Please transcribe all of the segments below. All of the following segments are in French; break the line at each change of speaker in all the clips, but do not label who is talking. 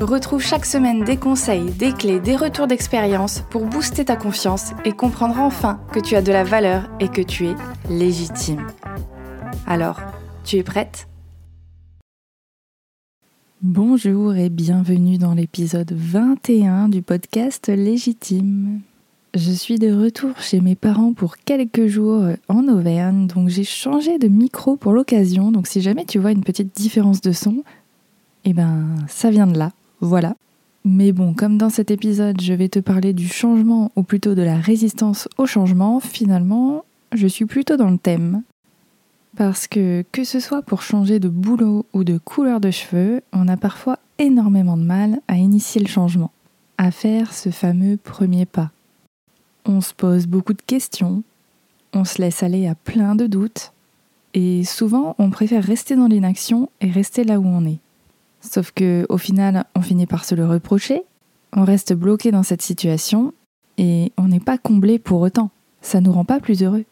Retrouve chaque semaine des conseils, des clés, des retours d'expérience pour booster ta confiance et comprendre enfin que tu as de la valeur et que tu es légitime. Alors, tu es prête? Bonjour et bienvenue dans l'épisode 21 du podcast Légitime. Je suis de retour chez mes parents pour quelques jours en Auvergne, donc j'ai changé de micro pour l'occasion, donc si jamais tu vois une petite différence de son, eh ben ça vient de là. Voilà. Mais bon, comme dans cet épisode, je vais te parler du changement, ou plutôt de la résistance au changement, finalement, je suis plutôt dans le thème. Parce que, que ce soit pour changer de boulot ou de couleur de cheveux, on a parfois énormément de mal à initier le changement, à faire ce fameux premier pas. On se pose beaucoup de questions, on se laisse aller à plein de doutes, et souvent on préfère rester dans l'inaction et rester là où on est. Sauf que au final, on finit par se le reprocher, on reste bloqué dans cette situation et on n'est pas comblé pour autant. Ça nous rend pas plus heureux.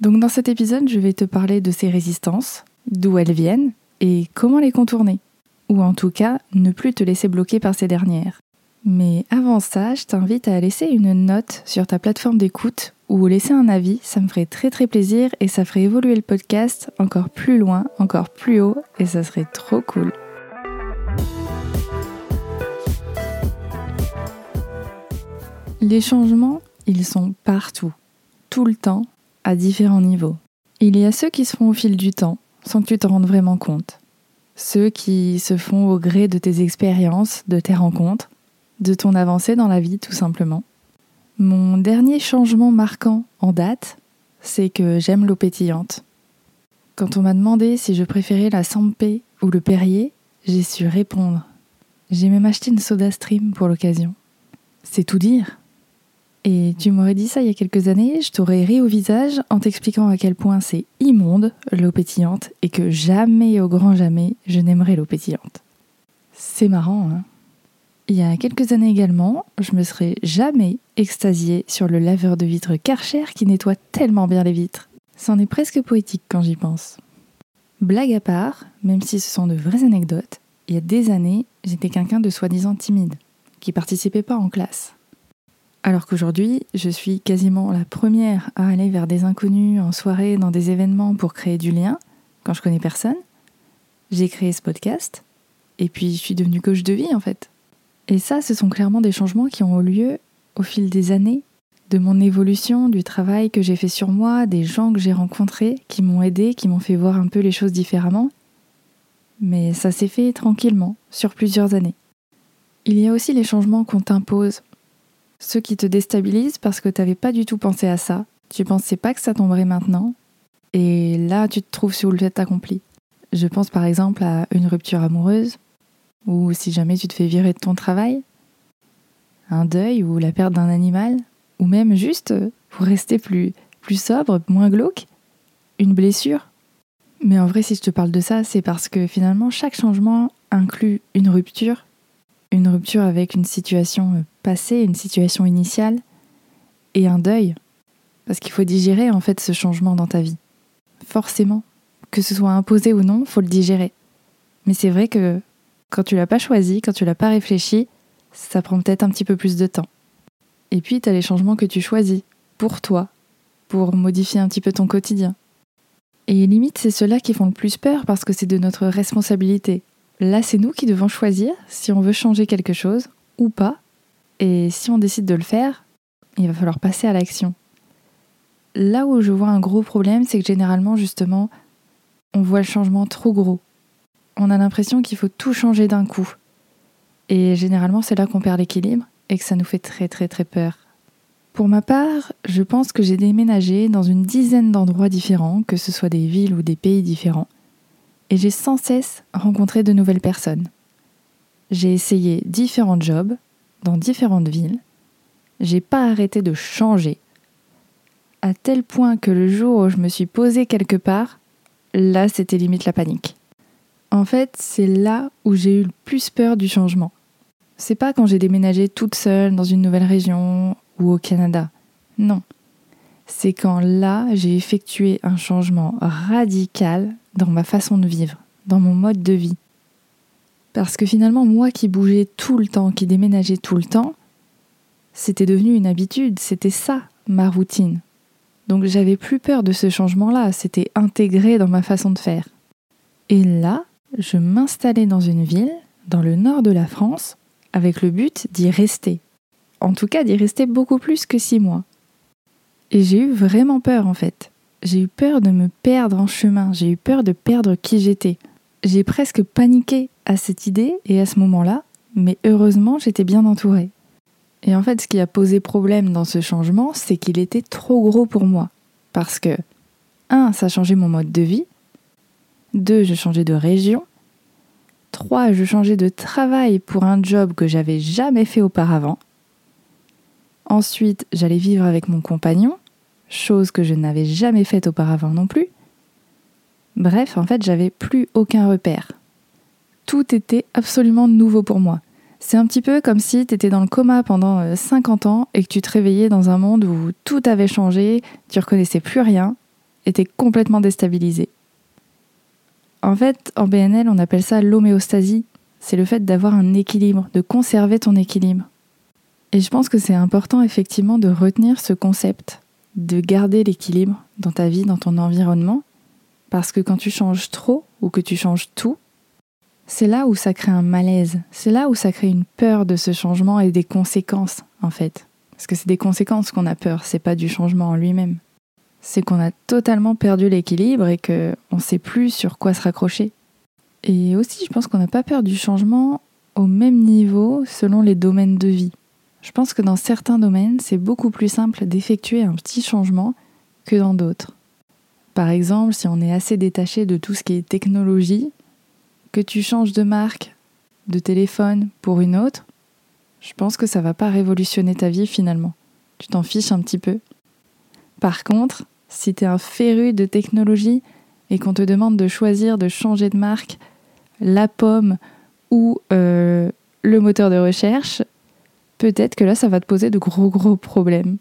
Donc dans cet épisode, je vais te parler de ces résistances, d'où elles viennent et comment les contourner. Ou en tout cas, ne plus te laisser bloquer par ces dernières. Mais avant ça, je t'invite à laisser une note sur ta plateforme d'écoute ou laisser un avis, ça me ferait très très plaisir et ça ferait évoluer le podcast encore plus loin, encore plus haut et ça serait trop cool. Les changements, ils sont partout, tout le temps, à différents niveaux. Il y a ceux qui se font au fil du temps, sans que tu te rendes vraiment compte. Ceux qui se font au gré de tes expériences, de tes rencontres, de ton avancée dans la vie tout simplement. Mon dernier changement marquant en date, c'est que j'aime l'eau pétillante. Quand on m'a demandé si je préférais la Sampé ou le Perrier, j'ai su répondre. J'ai même acheté une soda stream pour l'occasion. C'est tout dire. Et tu m'aurais dit ça il y a quelques années, je t'aurais ri au visage en t'expliquant à quel point c'est immonde l'eau pétillante et que jamais au grand jamais je n'aimerais l'eau pétillante. C'est marrant, hein Il y a quelques années également, je me serais jamais extasiée sur le laveur de vitres Karcher qui nettoie tellement bien les vitres. C'en est presque poétique quand j'y pense. Blague à part, même si ce sont de vraies anecdotes, il y a des années, j'étais quelqu'un de soi-disant timide, qui participait pas en classe. Alors qu'aujourd'hui, je suis quasiment la première à aller vers des inconnus en soirée, dans des événements pour créer du lien, quand je connais personne. J'ai créé ce podcast, et puis je suis devenue coach de vie en fait. Et ça, ce sont clairement des changements qui ont eu lieu au fil des années, de mon évolution, du travail que j'ai fait sur moi, des gens que j'ai rencontrés, qui m'ont aidé, qui m'ont fait voir un peu les choses différemment. Mais ça s'est fait tranquillement, sur plusieurs années. Il y a aussi les changements qu'on t'impose, ceux qui te déstabilisent parce que tu n'avais pas du tout pensé à ça, tu pensais pas que ça tomberait maintenant, et là tu te trouves sur le fait accompli. Je pense par exemple à une rupture amoureuse, ou si jamais tu te fais virer de ton travail, un deuil ou la perte d'un animal, ou même juste, pour rester plus, plus sobre, moins glauque, une blessure. Mais en vrai, si je te parle de ça, c'est parce que finalement, chaque changement inclut une rupture, une rupture avec une situation passée, une situation initiale, et un deuil. Parce qu'il faut digérer en fait ce changement dans ta vie. Forcément. Que ce soit imposé ou non, faut le digérer. Mais c'est vrai que quand tu l'as pas choisi, quand tu l'as pas réfléchi, ça prend peut-être un petit peu plus de temps. Et puis, tu as les changements que tu choisis, pour toi, pour modifier un petit peu ton quotidien. Et limite, c'est ceux-là qui font le plus peur parce que c'est de notre responsabilité. Là, c'est nous qui devons choisir si on veut changer quelque chose ou pas. Et si on décide de le faire, il va falloir passer à l'action. Là où je vois un gros problème, c'est que généralement, justement, on voit le changement trop gros. On a l'impression qu'il faut tout changer d'un coup. Et généralement, c'est là qu'on perd l'équilibre et que ça nous fait très très très peur. Pour ma part, je pense que j'ai déménagé dans une dizaine d'endroits différents, que ce soit des villes ou des pays différents, et j'ai sans cesse rencontré de nouvelles personnes. J'ai essayé différents jobs dans différentes villes, j'ai pas arrêté de changer. À tel point que le jour où je me suis posée quelque part, là c'était limite la panique. En fait, c'est là où j'ai eu le plus peur du changement. C'est pas quand j'ai déménagé toute seule dans une nouvelle région ou au Canada. Non. C'est quand là, j'ai effectué un changement radical dans ma façon de vivre, dans mon mode de vie. Parce que finalement, moi qui bougeais tout le temps, qui déménageais tout le temps, c'était devenu une habitude, c'était ça, ma routine. Donc j'avais plus peur de ce changement-là, c'était intégré dans ma façon de faire. Et là, je m'installais dans une ville, dans le nord de la France, avec le but d'y rester. En tout cas, d'y rester beaucoup plus que six mois. Et j'ai eu vraiment peur en fait. J'ai eu peur de me perdre en chemin, j'ai eu peur de perdre qui j'étais. J'ai presque paniqué à cette idée et à ce moment-là, mais heureusement j'étais bien entourée. Et en fait, ce qui a posé problème dans ce changement, c'est qu'il était trop gros pour moi. Parce que, un, ça changeait mon mode de vie. Deux, je changeais de région. Trois, je changeais de travail pour un job que j'avais jamais fait auparavant. Ensuite, j'allais vivre avec mon compagnon, chose que je n'avais jamais faite auparavant non plus. Bref, en fait, j'avais plus aucun repère. Tout était absolument nouveau pour moi. C'est un petit peu comme si tu étais dans le coma pendant 50 euh, ans et que tu te réveillais dans un monde où tout avait changé, tu reconnaissais plus rien, et t'es complètement déstabilisé. En fait, en BNL, on appelle ça l'homéostasie. C'est le fait d'avoir un équilibre, de conserver ton équilibre. Et je pense que c'est important effectivement de retenir ce concept, de garder l'équilibre dans ta vie, dans ton environnement, parce que quand tu changes trop ou que tu changes tout, c'est là où ça crée un malaise, c'est là où ça crée une peur de ce changement et des conséquences, en fait. Parce que c'est des conséquences qu'on a peur, c'est pas du changement en lui-même. C'est qu'on a totalement perdu l'équilibre et qu'on sait plus sur quoi se raccrocher. Et aussi, je pense qu'on n'a pas peur du changement au même niveau selon les domaines de vie. Je pense que dans certains domaines, c'est beaucoup plus simple d'effectuer un petit changement que dans d'autres. Par exemple, si on est assez détaché de tout ce qui est technologie, que tu changes de marque de téléphone pour une autre, je pense que ça va pas révolutionner ta vie finalement. Tu t'en fiches un petit peu. Par contre, si tu es un féru de technologie et qu'on te demande de choisir de changer de marque, la pomme ou euh, le moteur de recherche, peut-être que là, ça va te poser de gros gros problèmes.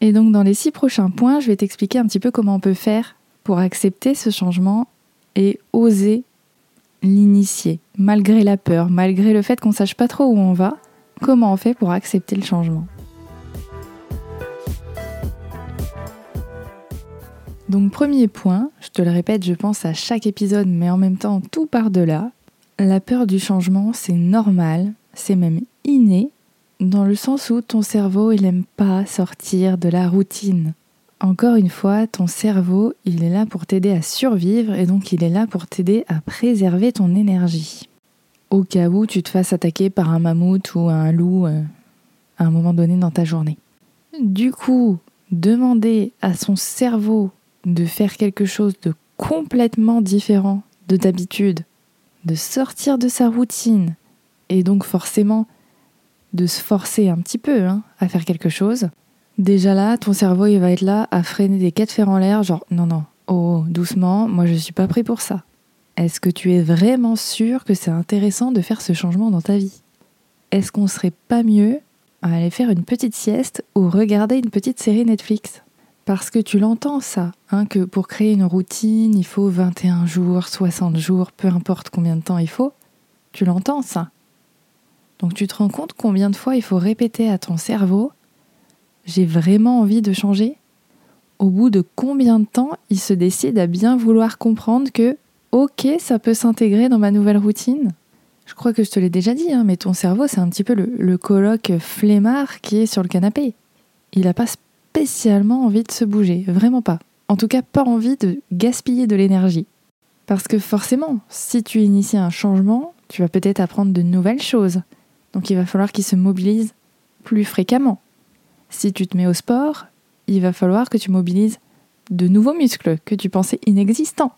Et donc dans les six prochains points, je vais t'expliquer un petit peu comment on peut faire pour accepter ce changement et oser l'initier, malgré la peur, malgré le fait qu'on sache pas trop où on va, comment on fait pour accepter le changement? Donc premier point, je te le répète, je pense à chaque épisode, mais en même temps tout par delà. La peur du changement, c'est normal, c'est même inné, dans le sens où ton cerveau, il n'aime pas sortir de la routine. Encore une fois, ton cerveau, il est là pour t'aider à survivre et donc il est là pour t'aider à préserver ton énergie. Au cas où tu te fasses attaquer par un mammouth ou un loup euh, à un moment donné dans ta journée. Du coup, demander à son cerveau de faire quelque chose de complètement différent de d'habitude, de sortir de sa routine et donc forcément de se forcer un petit peu hein, à faire quelque chose, Déjà là, ton cerveau, il va être là à freiner des quatre fers en l'air, genre non, non, oh, doucement, moi je suis pas prêt pour ça. Est-ce que tu es vraiment sûr que c'est intéressant de faire ce changement dans ta vie? Est-ce qu'on serait pas mieux à aller faire une petite sieste ou regarder une petite série Netflix? Parce que tu l'entends ça, hein, que pour créer une routine, il faut 21 jours, 60 jours, peu importe combien de temps il faut. Tu l'entends ça. Donc tu te rends compte combien de fois il faut répéter à ton cerveau j'ai vraiment envie de changer? Au bout de combien de temps il se décide à bien vouloir comprendre que, ok, ça peut s'intégrer dans ma nouvelle routine? Je crois que je te l'ai déjà dit, hein, mais ton cerveau, c'est un petit peu le, le coloc flemmard qui est sur le canapé. Il n'a pas spécialement envie de se bouger, vraiment pas. En tout cas, pas envie de gaspiller de l'énergie. Parce que forcément, si tu inities un changement, tu vas peut-être apprendre de nouvelles choses. Donc il va falloir qu'il se mobilise plus fréquemment. Si tu te mets au sport, il va falloir que tu mobilises de nouveaux muscles que tu pensais inexistants.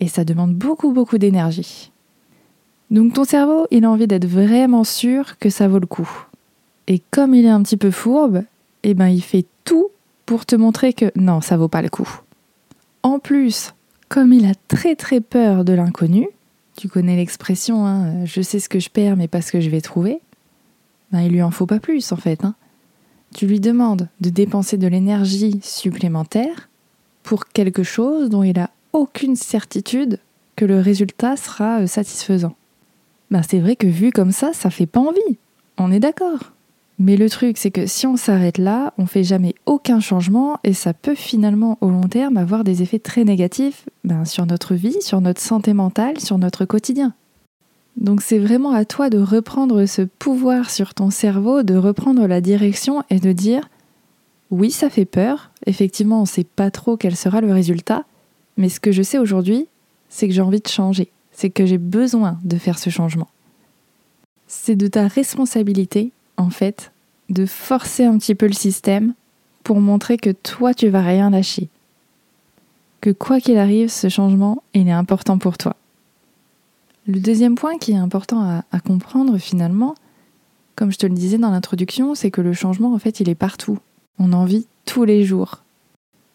Et ça demande beaucoup, beaucoup d'énergie. Donc ton cerveau, il a envie d'être vraiment sûr que ça vaut le coup. Et comme il est un petit peu fourbe, eh ben il fait tout pour te montrer que non, ça vaut pas le coup. En plus, comme il a très très peur de l'inconnu, tu connais l'expression hein, je sais ce que je perds mais pas ce que je vais trouver, ben il lui en faut pas plus en fait. Hein. Tu lui demandes de dépenser de l'énergie supplémentaire pour quelque chose dont il a aucune certitude que le résultat sera euh, satisfaisant. Ben c'est vrai que vu comme ça, ça fait pas envie. On est d'accord. Mais le truc, c'est que si on s'arrête là, on fait jamais aucun changement et ça peut finalement au long terme avoir des effets très négatifs ben, sur notre vie, sur notre santé mentale, sur notre quotidien. Donc c'est vraiment à toi de reprendre ce pouvoir sur ton cerveau, de reprendre la direction et de dire oui, ça fait peur, effectivement on ne sait pas trop quel sera le résultat, mais ce que je sais aujourd'hui, c'est que j'ai envie de changer, c'est que j'ai besoin de faire ce changement. C'est de ta responsabilité en fait, de forcer un petit peu le système pour montrer que toi, tu vas rien lâcher. Que quoi qu'il arrive, ce changement, il est important pour toi. Le deuxième point qui est important à, comprendre finalement, comme je te le disais dans l'introduction, c'est que le changement, en fait, il est partout. On en vit tous les jours.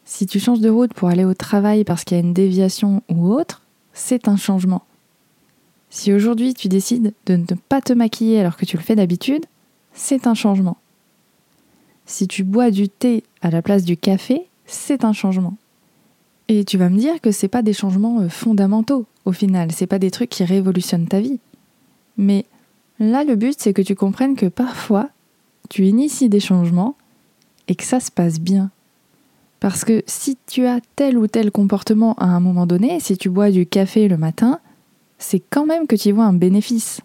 Si tu changes de route pour aller au travail parce qu'il y a une déviation ou autre, c'est un changement. Si aujourd'hui tu décides de ne pas te maquiller alors que tu le fais d'habitude, c'est un changement. Si tu bois du thé à la place du café, c'est un changement. Et tu vas me dire que c'est pas des changements euh, fondamentaux au final, c'est pas des trucs qui révolutionnent ta vie. Mais là le but c'est que tu comprennes que parfois tu inities des changements et que ça se passe bien. Parce que si tu as tel ou tel comportement à un moment donné, si tu bois du café le matin, c'est quand même que tu y vois un bénéfice.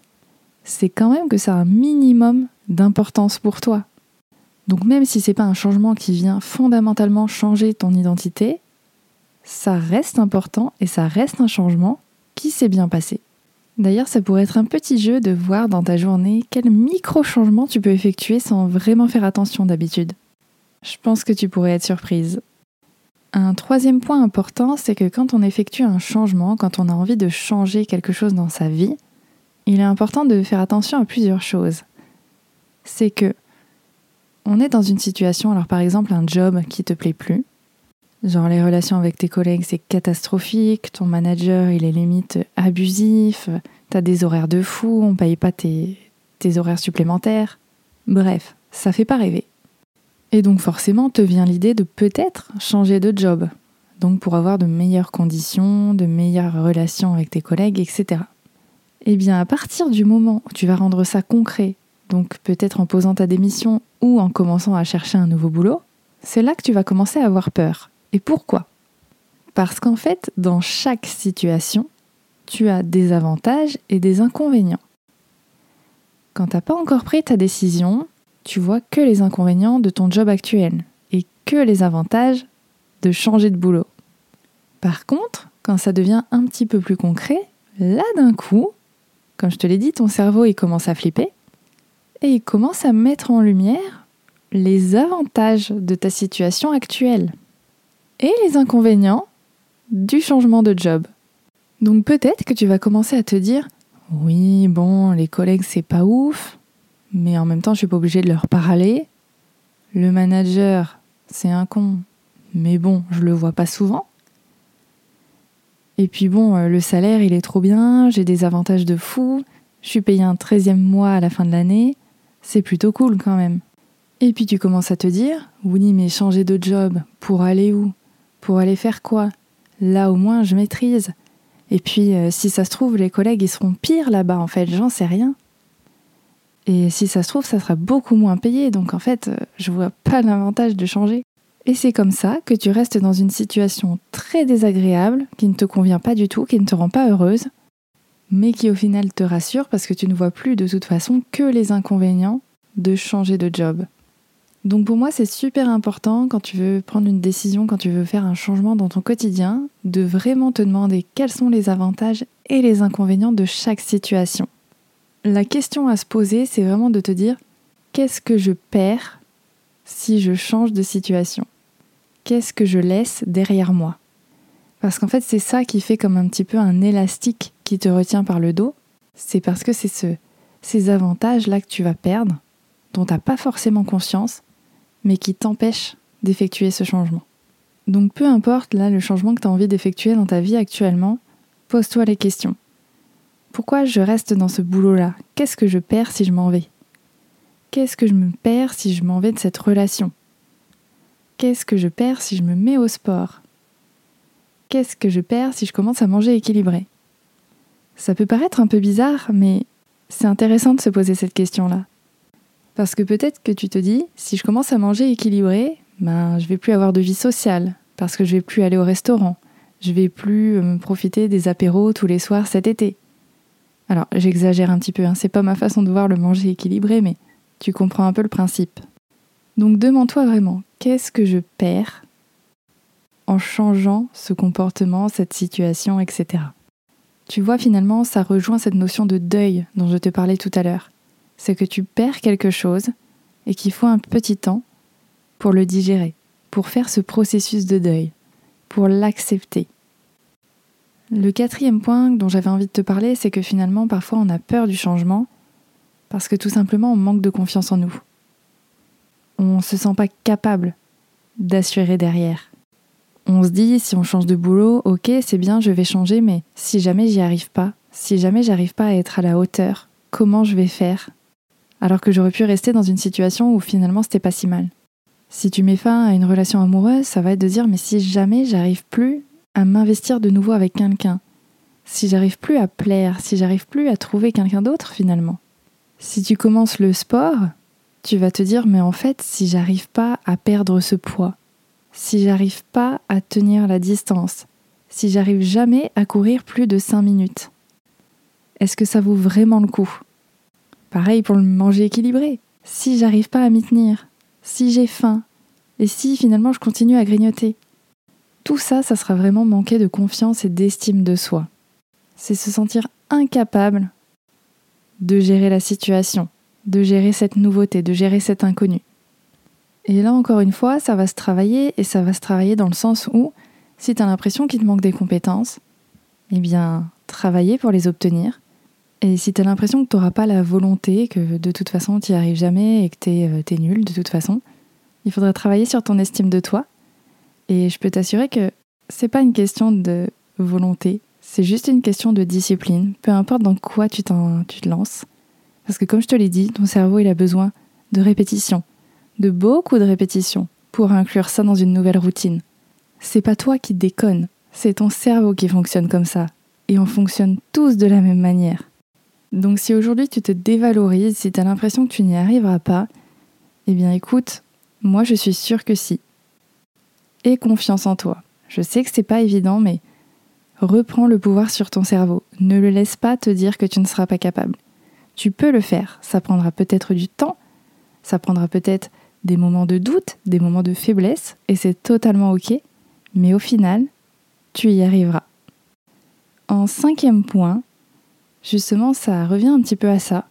C'est quand même que ça a un minimum d'importance pour toi. Donc même si c'est pas un changement qui vient fondamentalement changer ton identité, ça reste important et ça reste un changement qui s'est bien passé. D'ailleurs, ça pourrait être un petit jeu de voir dans ta journée quel micro-changement tu peux effectuer sans vraiment faire attention d'habitude. Je pense que tu pourrais être surprise. Un troisième point important, c'est que quand on effectue un changement, quand on a envie de changer quelque chose dans sa vie, il est important de faire attention à plusieurs choses c'est que on est dans une situation, alors par exemple un job qui te plaît plus, genre les relations avec tes collègues c'est catastrophique, ton manager il est limite abusif, t'as des horaires de fou, on paye pas tes, tes horaires supplémentaires. Bref, ça fait pas rêver. Et donc forcément te vient l'idée de peut-être changer de job, donc pour avoir de meilleures conditions, de meilleures relations avec tes collègues, etc. Eh bien à partir du moment où tu vas rendre ça concret donc peut-être en posant ta démission ou en commençant à chercher un nouveau boulot, c'est là que tu vas commencer à avoir peur. Et pourquoi? Parce qu'en fait, dans chaque situation, tu as des avantages et des inconvénients. Quand tu n'as pas encore pris ta décision, tu vois que les inconvénients de ton job actuel et que les avantages de changer de boulot. Par contre, quand ça devient un petit peu plus concret, là d'un coup, comme je te l'ai dit, ton cerveau il commence à flipper et il commence à mettre en lumière les avantages de ta situation actuelle et les inconvénients du changement de job. Donc peut-être que tu vas commencer à te dire oui, bon, les collègues c'est pas ouf, mais en même temps je suis pas obligée de leur parler. Le manager, c'est un con, mais bon, je le vois pas souvent. Et puis bon, euh, le salaire il est trop bien, j'ai des avantages de fou, je suis payé un 13e mois à la fin de l'année, c'est plutôt cool quand même. Et puis tu commences à te dire, oui mais changer de job, pour aller où? Pour aller faire quoi? Là au moins je maîtrise. Et puis euh, si ça se trouve, les collègues ils seront pires là-bas en fait, j'en sais rien. Et si ça se trouve, ça sera beaucoup moins payé, donc en fait, euh, je vois pas l'avantage de changer. Et c'est comme ça que tu restes dans une situation très désagréable, qui ne te convient pas du tout, qui ne te rend pas heureuse, mais qui au final te rassure parce que tu ne vois plus de toute façon que les inconvénients de changer de job. Donc pour moi, c'est super important quand tu veux prendre une décision, quand tu veux faire un changement dans ton quotidien, de vraiment te demander quels sont les avantages et les inconvénients de chaque situation. La question à se poser, c'est vraiment de te dire qu'est-ce que je perds si je change de situation? Qu'est-ce que je laisse derrière moi? Parce qu'en fait, c'est ça qui fait comme un petit peu un élastique qui te retient par le dos, c'est parce que c'est ce, ces avantages-là que tu vas perdre, dont tu n'as pas forcément conscience, mais qui t'empêchent d'effectuer ce changement. Donc peu importe là le changement que tu as envie d'effectuer dans ta vie actuellement, pose-toi les questions. Pourquoi je reste dans ce boulot-là? Qu'est-ce que je perds si je m'en vais? Qu'est-ce que je me perds si je m'en vais de cette relation? Qu'est-ce que je perds si je me mets au sport? Qu'est-ce que je perds si je commence à manger équilibré? Ça peut paraître un peu bizarre, mais c'est intéressant de se poser cette question-là. Parce que peut-être que tu te dis, si je commence à manger équilibré, ben je vais plus avoir de vie sociale, parce que je vais plus aller au restaurant, je vais plus euh, me profiter des apéros tous les soirs cet été. Alors j'exagère un petit peu, hein, c'est pas ma façon de voir le manger équilibré, mais tu comprends un peu le principe. Donc demande-toi vraiment, qu'est-ce que je perds en changeant ce comportement, cette situation, etc. Tu vois, finalement, ça rejoint cette notion de deuil dont je te parlais tout à l'heure. C'est que tu perds quelque chose et qu'il faut un petit temps pour le digérer, pour faire ce processus de deuil, pour l'accepter. Le quatrième point dont j'avais envie de te parler, c'est que finalement, parfois, on a peur du changement parce que tout simplement, on manque de confiance en nous. On ne se sent pas capable d'assurer derrière on se dit si on change de boulot, ok, c'est bien, je vais changer, mais si jamais j'y arrive pas, si jamais j'arrive pas à être à la hauteur, comment je vais faire Alors que j'aurais pu rester dans une situation où finalement c'était pas si mal. Si tu mets fin à une relation amoureuse, ça va être de dire mais si jamais j'arrive plus à m'investir de nouveau avec quelqu'un, si j'arrive plus à plaire, si j'arrive plus à trouver quelqu'un d'autre finalement. Si tu commences le sport, tu vas te dire mais en fait si j'arrive pas à perdre ce poids, si j'arrive pas à tenir la distance, si j'arrive jamais à courir plus de 5 minutes Est-ce que ça vaut vraiment le coup? Pareil pour le manger équilibré. Si j'arrive pas à m'y tenir, si j'ai faim, et si finalement je continue à grignoter Tout ça, ça sera vraiment manquer de confiance et d'estime de soi. C'est se sentir incapable de gérer la situation, de gérer cette nouveauté, de gérer cet inconnu. Et là, encore une fois, ça va se travailler et ça va se travailler dans le sens où, si tu l'impression qu'il te manque des compétences, eh bien, travailler pour les obtenir. Et si tu as l'impression que tu n'auras pas la volonté, que de toute façon tu n'y arrives jamais et que tu es, euh, nul de toute façon, il faudra travailler sur ton estime de toi. Et je peux t'assurer que c'est pas une question de volonté, c'est juste une question de discipline, peu importe dans quoi tu, te lances. Parce que comme je te l'ai dit, ton cerveau il a besoin de répétition, de beaucoup de répétitions pour inclure ça dans une nouvelle routine. C'est pas toi qui déconne, c'est ton cerveau qui fonctionne comme ça. Et on fonctionne tous de la même manière. Donc si aujourd'hui tu te dévalorises, si tu as l'impression que tu n'y arriveras pas, eh bien écoute, moi je suis sûre que si. Aie confiance en toi. Je sais que c'est pas évident, mais reprends le pouvoir sur ton cerveau. Ne le laisse pas te dire que tu ne seras pas capable. Tu peux le faire. Ça prendra peut-être du temps, ça prendra peut-être des moments de doute, des moments de faiblesse, et c'est totalement ok, mais au final, tu y arriveras. En cinquième point, justement, ça revient un petit peu à ça,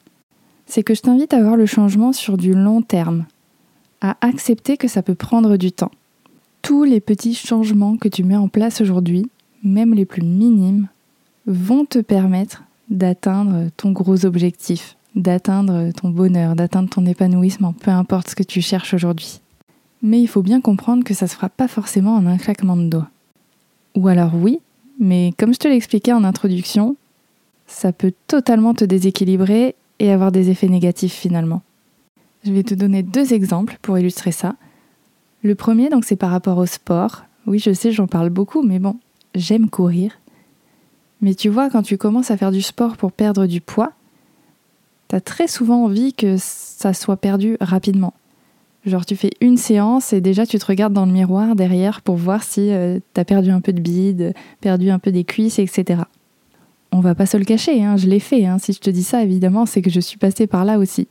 c'est que je t'invite à voir le changement sur du long terme, à accepter que ça peut prendre du temps. Tous les petits changements que tu mets en place aujourd'hui, même les plus minimes, vont te permettre d'atteindre ton gros objectif, d'atteindre ton bonheur, d'atteindre ton épanouissement, peu importe ce que tu cherches aujourd'hui. Mais il faut bien comprendre que ça se fera pas forcément en un claquement de doigts. Ou alors oui, mais comme je te l'expliquais en introduction, ça peut totalement te déséquilibrer et avoir des effets négatifs finalement. Je vais te donner deux exemples pour illustrer ça. Le premier, donc, c'est par rapport au sport. Oui, je sais, j'en parle beaucoup, mais bon, j'aime courir. Mais tu vois, quand tu commences à faire du sport pour perdre du poids, t'as très souvent envie que ça soit perdu rapidement. Genre tu fais une séance et déjà tu te regardes dans le miroir derrière pour voir si euh, t'as perdu un peu de bide, perdu un peu des cuisses, etc. On va pas se le cacher, hein, je l'ai fait. Hein. Si je te dis ça, évidemment, c'est que je suis passée par là aussi.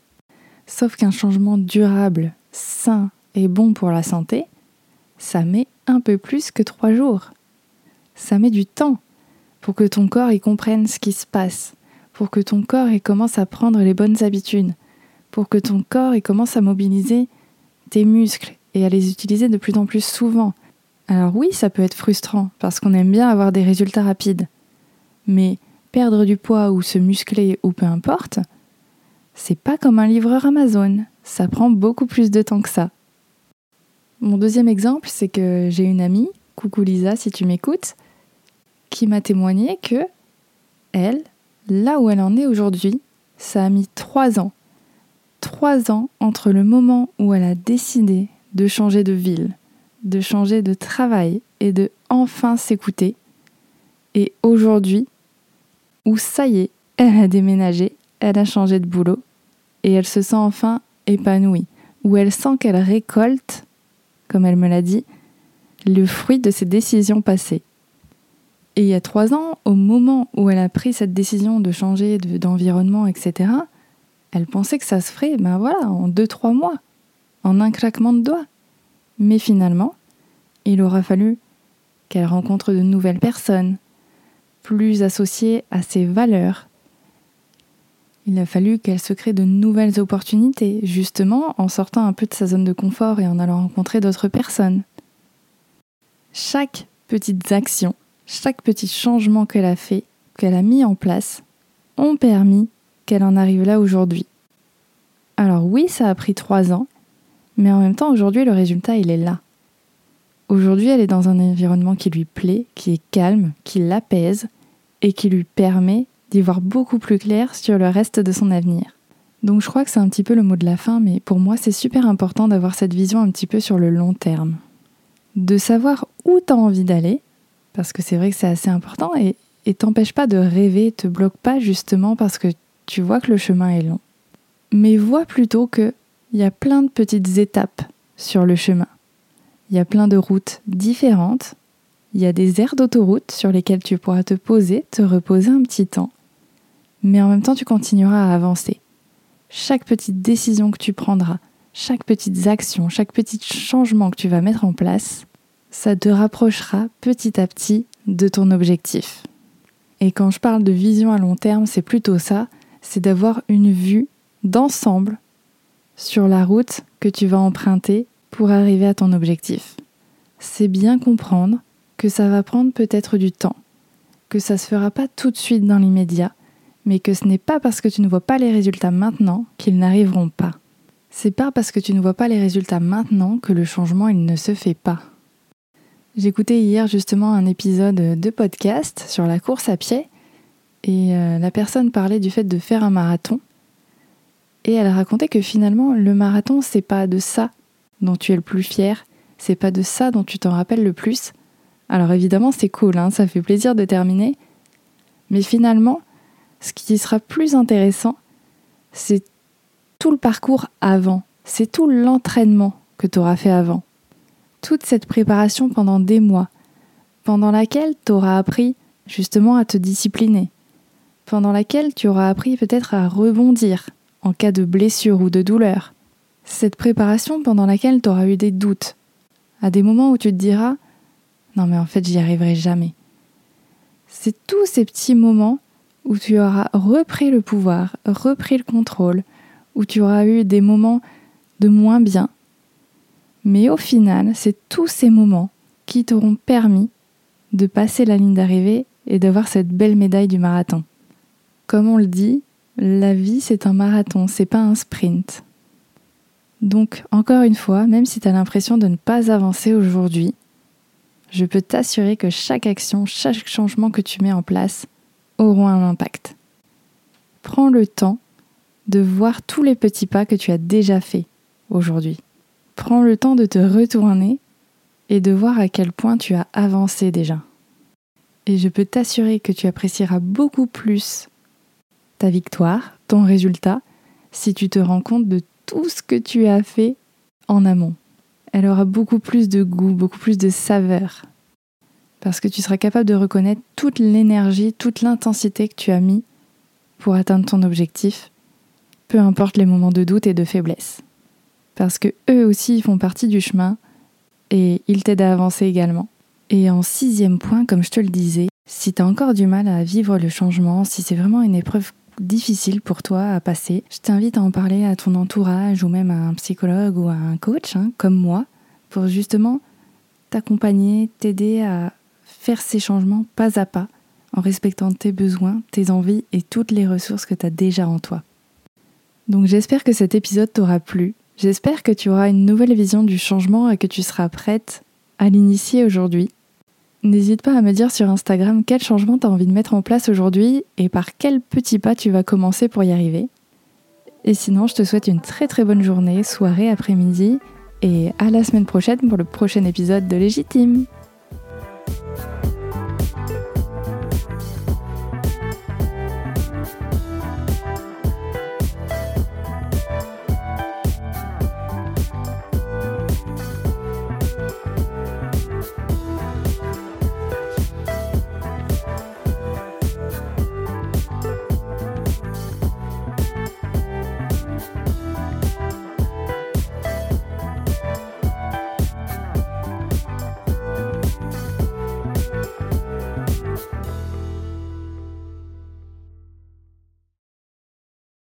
Sauf qu'un changement durable, sain et bon pour la santé, ça met un peu plus que trois jours. Ça met du temps pour que ton corps y comprenne ce qui se passe, pour que ton corps commence à prendre les bonnes habitudes, pour que ton corps commence à mobiliser tes muscles et à les utiliser de plus en plus souvent. Alors oui, ça peut être frustrant parce qu'on aime bien avoir des résultats rapides. Mais perdre du poids ou se muscler ou peu importe, C'est pas comme un livreur Amazon, ça prend beaucoup plus de temps que ça. Mon deuxième exemple, c'est que j'ai une amie, coucou Lisa si tu m'écoutes, qui m'a témoigné que elle, là où elle en est aujourd'hui, ça a mis trois ans. Trois ans entre le moment où elle a décidé de changer de ville, de changer de travail et de enfin s'écouter, et aujourd'hui, où ça y est, elle a déménagé, elle a changé de boulot, et elle se sent enfin épanouie, où elle sent qu'elle récolte, comme elle me l'a dit, le fruit de ses décisions passées. Et il y a trois ans, au moment où elle a pris cette décision de changer d'environnement, etc., elle pensait que ça se ferait, ben voilà, en deux, trois mois, en un claquement de doigts. Mais finalement, il aura fallu qu'elle rencontre de nouvelles personnes, plus associées à ses valeurs. Il a fallu qu'elle se crée de nouvelles opportunités, justement en sortant un peu de sa zone de confort et en allant rencontrer d'autres personnes. Chaque petite action chaque petit changement qu'elle a fait, qu'elle a mis en place, ont permis qu'elle en arrive là aujourd'hui. Alors oui, ça a pris trois ans, mais en même temps, aujourd'hui, le résultat, il est là. Aujourd'hui, elle est dans un environnement qui lui plaît, qui est calme, qui l'apaise et qui lui permet d'y voir beaucoup plus clair sur le reste de son avenir. Donc je crois que c'est un petit peu le mot de la fin, mais pour moi, c'est super important d'avoir cette vision un petit peu sur le long terme. De savoir où tu as envie d'aller parce que c'est vrai que c'est assez important et, t'empêche pas de rêver, te bloque pas justement parce que tu vois que le chemin est long. Mais vois plutôt que il y a plein de petites étapes sur le chemin. Il y a plein de routes différentes. Il y a des aires d'autoroute sur lesquelles tu pourras te poser, te reposer un petit temps. Mais en même temps, tu continueras à avancer. Chaque petite décision que tu prendras, chaque petite action, chaque petit changement que tu vas mettre en place, ça te rapprochera petit à petit de ton objectif. Et quand je parle de vision à long terme, c'est plutôt ça, c'est d'avoir une vue d'ensemble sur la route que tu vas emprunter pour arriver à ton objectif. C'est bien comprendre que ça va prendre peut-être du temps, que ça se fera pas tout de suite dans l'immédiat, mais que ce n'est pas parce que tu ne vois pas les résultats maintenant qu'ils n'arriveront pas. C'est pas parce que tu ne vois pas les résultats maintenant que le changement ne se fait pas. J'écoutais hier justement un épisode de podcast sur la course à pied et euh, la personne parlait du fait de faire un marathon et elle racontait que finalement le marathon c'est pas de ça dont tu es le plus fier, c'est pas de ça dont tu t'en rappelles le plus. Alors évidemment c'est cool, hein, ça fait plaisir de terminer, mais finalement ce qui sera plus intéressant c'est tout le parcours avant, c'est tout l'entraînement que tu auras fait avant toute cette préparation pendant des mois, pendant laquelle tu auras appris justement à te discipliner, pendant laquelle tu auras appris peut-être à rebondir en cas de blessure ou de douleur. Cette préparation pendant laquelle tu auras eu des doutes, à des moments où tu te diras Non mais en fait j'y arriverai jamais. C'est tous ces petits moments où tu auras repris le pouvoir, repris le contrôle, où tu auras eu des moments de moins bien, mais au final, c'est tous ces moments qui t'auront permis de passer la ligne d'arrivée et d'avoir cette belle médaille du marathon. Comme on le dit, la vie c'est un marathon, c'est pas un sprint. Donc, encore une fois, même si tu as l'impression de ne pas avancer aujourd'hui, je peux t'assurer que chaque action, chaque changement que tu mets en place auront un impact. Prends le temps de voir tous les petits pas que tu as déjà faits aujourd'hui. Prends le temps de te retourner et de voir à quel point tu as avancé déjà. Et je peux t'assurer que tu apprécieras beaucoup plus ta victoire, ton résultat, si tu te rends compte de tout ce que tu as fait en amont. Elle aura beaucoup plus de goût, beaucoup plus de saveur. Parce que tu seras capable de reconnaître toute l'énergie, toute l'intensité que tu as mis pour atteindre ton objectif, peu importe les moments de doute et de faiblesse parce que eux aussi font partie du chemin et ils t'aident à avancer également. Et en sixième point, comme je te le disais, si tu as encore du mal à vivre le changement, si c'est vraiment une épreuve difficile pour toi à passer, je t'invite à en parler à ton entourage ou même à un psychologue ou à un coach, hein, comme moi, pour justement t'accompagner, t'aider à faire ces changements pas à pas, en respectant tes besoins, tes envies et toutes les ressources que tu as déjà en toi. Donc j'espère que cet épisode t'aura plu. J'espère que tu auras une nouvelle vision du changement et que tu seras prête à l'initier aujourd'hui. N'hésite pas à me dire sur Instagram quel changement tu as envie de mettre en place aujourd'hui et par quel petit pas tu vas commencer pour y arriver. Et sinon, je te souhaite une très très bonne journée, soirée, après-midi et à la semaine prochaine pour le prochain épisode de Légitime.